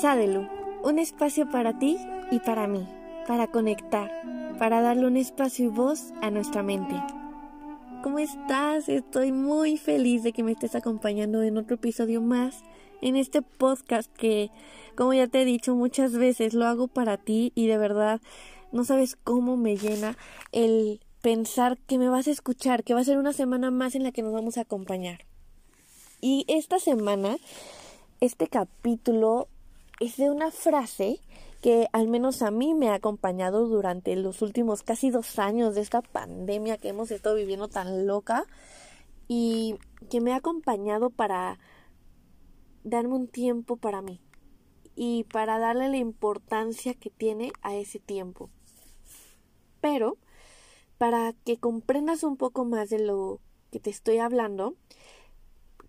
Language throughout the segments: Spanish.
Sadelu, un espacio para ti y para mí, para conectar, para darle un espacio y voz a nuestra mente. ¿Cómo estás? Estoy muy feliz de que me estés acompañando en otro episodio más en este podcast que, como ya te he dicho muchas veces, lo hago para ti y de verdad no sabes cómo me llena el pensar que me vas a escuchar, que va a ser una semana más en la que nos vamos a acompañar. Y esta semana, este capítulo es de una frase que al menos a mí me ha acompañado durante los últimos casi dos años de esta pandemia que hemos estado viviendo tan loca y que me ha acompañado para darme un tiempo para mí y para darle la importancia que tiene a ese tiempo. Pero, para que comprendas un poco más de lo que te estoy hablando,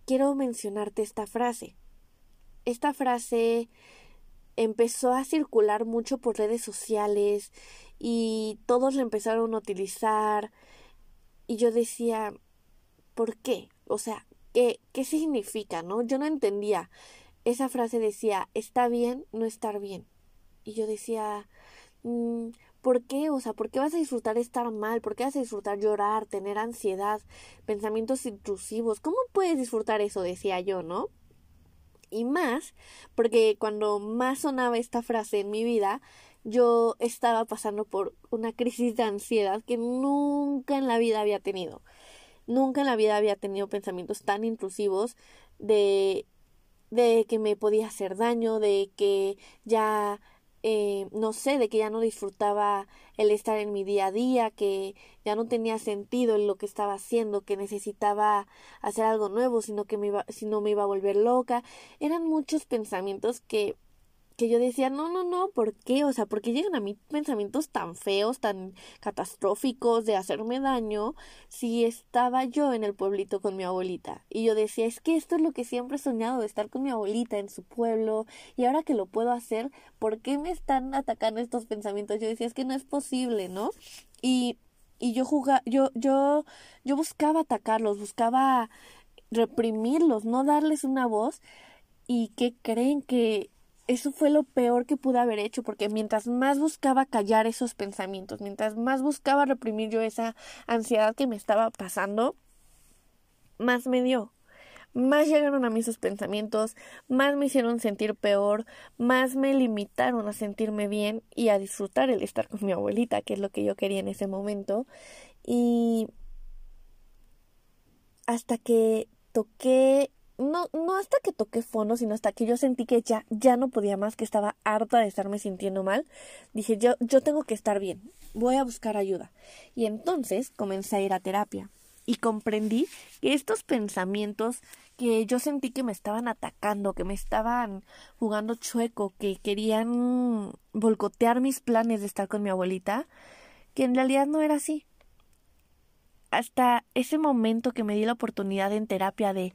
quiero mencionarte esta frase. Esta frase empezó a circular mucho por redes sociales y todos la empezaron a utilizar y yo decía, ¿por qué? O sea, ¿qué, qué significa? ¿No? Yo no entendía. Esa frase decía, está bien no estar bien. Y yo decía, mm, ¿por qué? O sea, ¿por qué vas a disfrutar estar mal? ¿Por qué vas a disfrutar llorar, tener ansiedad, pensamientos intrusivos? ¿Cómo puedes disfrutar eso? decía yo, ¿no? Y más, porque cuando más sonaba esta frase en mi vida, yo estaba pasando por una crisis de ansiedad que nunca en la vida había tenido. Nunca en la vida había tenido pensamientos tan intrusivos de de que me podía hacer daño, de que ya eh, no sé, de que ya no disfrutaba el estar en mi día a día, que ya no tenía sentido en lo que estaba haciendo, que necesitaba hacer algo nuevo, sino que me iba, si no me iba a volver loca. Eran muchos pensamientos que que yo decía, no, no, no, ¿por qué? O sea, ¿por qué llegan a mí pensamientos tan feos, tan catastróficos de hacerme daño si estaba yo en el pueblito con mi abuelita? Y yo decía, es que esto es lo que siempre he soñado, de estar con mi abuelita en su pueblo, y ahora que lo puedo hacer, ¿por qué me están atacando estos pensamientos? Yo decía, es que no es posible, ¿no? Y, y yo jugaba, yo, yo, yo buscaba atacarlos, buscaba reprimirlos, no darles una voz, y que creen que eso fue lo peor que pude haber hecho, porque mientras más buscaba callar esos pensamientos, mientras más buscaba reprimir yo esa ansiedad que me estaba pasando, más me dio. Más llegaron a mí esos pensamientos, más me hicieron sentir peor, más me limitaron a sentirme bien y a disfrutar el estar con mi abuelita, que es lo que yo quería en ese momento. Y hasta que toqué no, no hasta que toqué fondo, sino hasta que yo sentí que ya, ya no podía más, que estaba harta de estarme sintiendo mal, dije yo, yo tengo que estar bien, voy a buscar ayuda. Y entonces comencé a ir a terapia y comprendí que estos pensamientos que yo sentí que me estaban atacando, que me estaban jugando chueco, que querían volcotear mis planes de estar con mi abuelita, que en realidad no era así. Hasta ese momento que me di la oportunidad en terapia de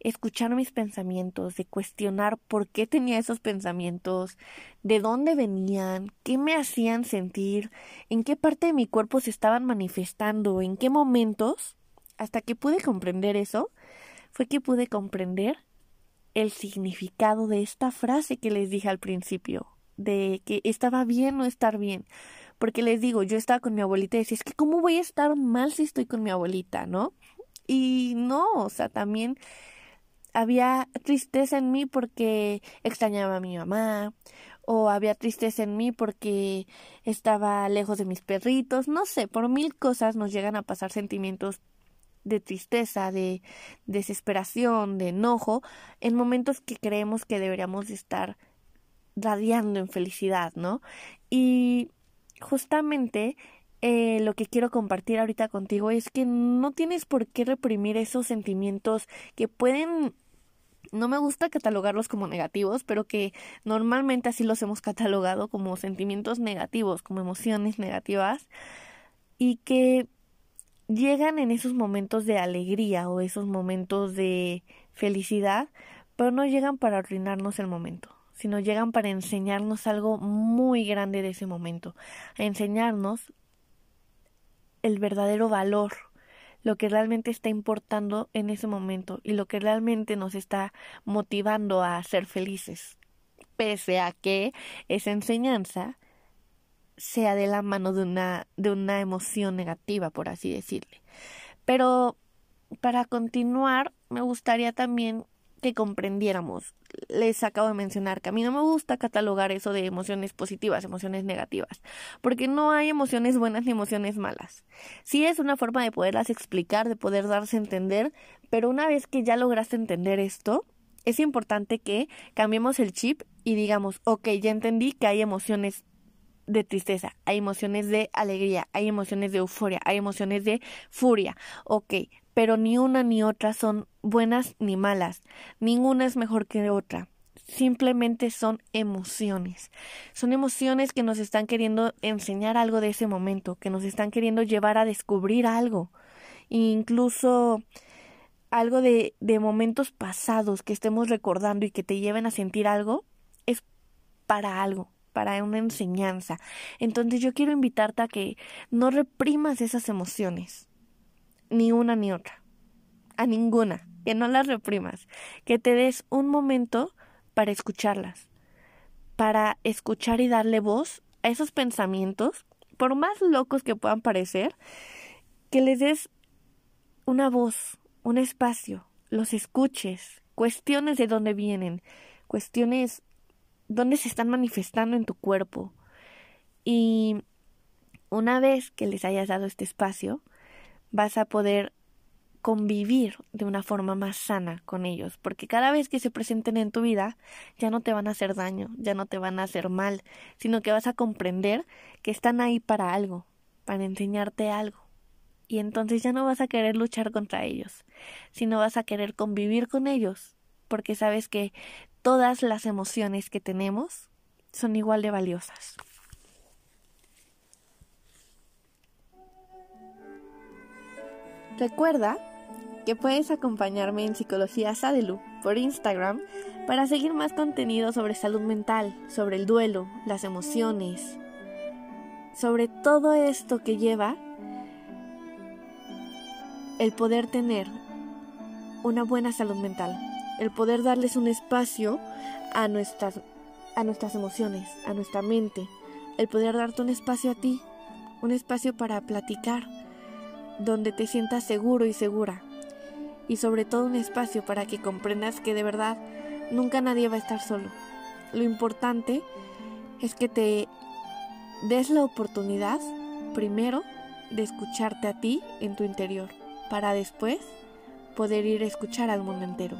escuchar mis pensamientos, de cuestionar por qué tenía esos pensamientos, de dónde venían, qué me hacían sentir, en qué parte de mi cuerpo se estaban manifestando, en qué momentos, hasta que pude comprender eso, fue que pude comprender el significado de esta frase que les dije al principio, de que estaba bien o estar bien. Porque les digo, yo estaba con mi abuelita y decía, es que cómo voy a estar mal si estoy con mi abuelita, ¿no? Y no, o sea, también había tristeza en mí porque extrañaba a mi mamá, o había tristeza en mí porque estaba lejos de mis perritos, no sé, por mil cosas nos llegan a pasar sentimientos de tristeza, de desesperación, de enojo, en momentos que creemos que deberíamos estar radiando en felicidad, ¿no? Y justamente eh, lo que quiero compartir ahorita contigo es que no tienes por qué reprimir esos sentimientos que pueden no me gusta catalogarlos como negativos, pero que normalmente así los hemos catalogado como sentimientos negativos, como emociones negativas, y que llegan en esos momentos de alegría o esos momentos de felicidad, pero no llegan para arruinarnos el momento, sino llegan para enseñarnos algo muy grande de ese momento, a enseñarnos el verdadero valor lo que realmente está importando en ese momento y lo que realmente nos está motivando a ser felices. pese a que esa enseñanza sea de la mano de una, de una emoción negativa, por así decirle. Pero para continuar, me gustaría también que comprendiéramos. Les acabo de mencionar que a mí no me gusta catalogar eso de emociones positivas, emociones negativas, porque no hay emociones buenas ni emociones malas. Sí es una forma de poderlas explicar, de poder darse a entender, pero una vez que ya lograste entender esto, es importante que cambiemos el chip y digamos, ok, ya entendí que hay emociones de tristeza, hay emociones de alegría, hay emociones de euforia, hay emociones de furia. Ok, pero ni una ni otra son buenas ni malas, ninguna es mejor que otra. Simplemente son emociones. Son emociones que nos están queriendo enseñar algo de ese momento, que nos están queriendo llevar a descubrir algo. incluso algo de, de momentos pasados que estemos recordando y que te lleven a sentir algo, es para algo, para una enseñanza. Entonces yo quiero invitarte a que no reprimas esas emociones ni una ni otra, a ninguna, que no las reprimas, que te des un momento para escucharlas, para escuchar y darle voz a esos pensamientos, por más locos que puedan parecer, que les des una voz, un espacio, los escuches, cuestiones de dónde vienen, cuestiones dónde se están manifestando en tu cuerpo. Y una vez que les hayas dado este espacio, vas a poder convivir de una forma más sana con ellos, porque cada vez que se presenten en tu vida ya no te van a hacer daño, ya no te van a hacer mal, sino que vas a comprender que están ahí para algo, para enseñarte algo. Y entonces ya no vas a querer luchar contra ellos, sino vas a querer convivir con ellos, porque sabes que todas las emociones que tenemos son igual de valiosas. Recuerda que puedes acompañarme en Psicología Sadelu por Instagram para seguir más contenido sobre salud mental, sobre el duelo, las emociones, sobre todo esto que lleva el poder tener una buena salud mental, el poder darles un espacio a nuestras, a nuestras emociones, a nuestra mente, el poder darte un espacio a ti, un espacio para platicar, donde te sientas seguro y segura. Y sobre todo un espacio para que comprendas que de verdad nunca nadie va a estar solo. Lo importante es que te des la oportunidad, primero, de escucharte a ti en tu interior, para después poder ir a escuchar al mundo entero.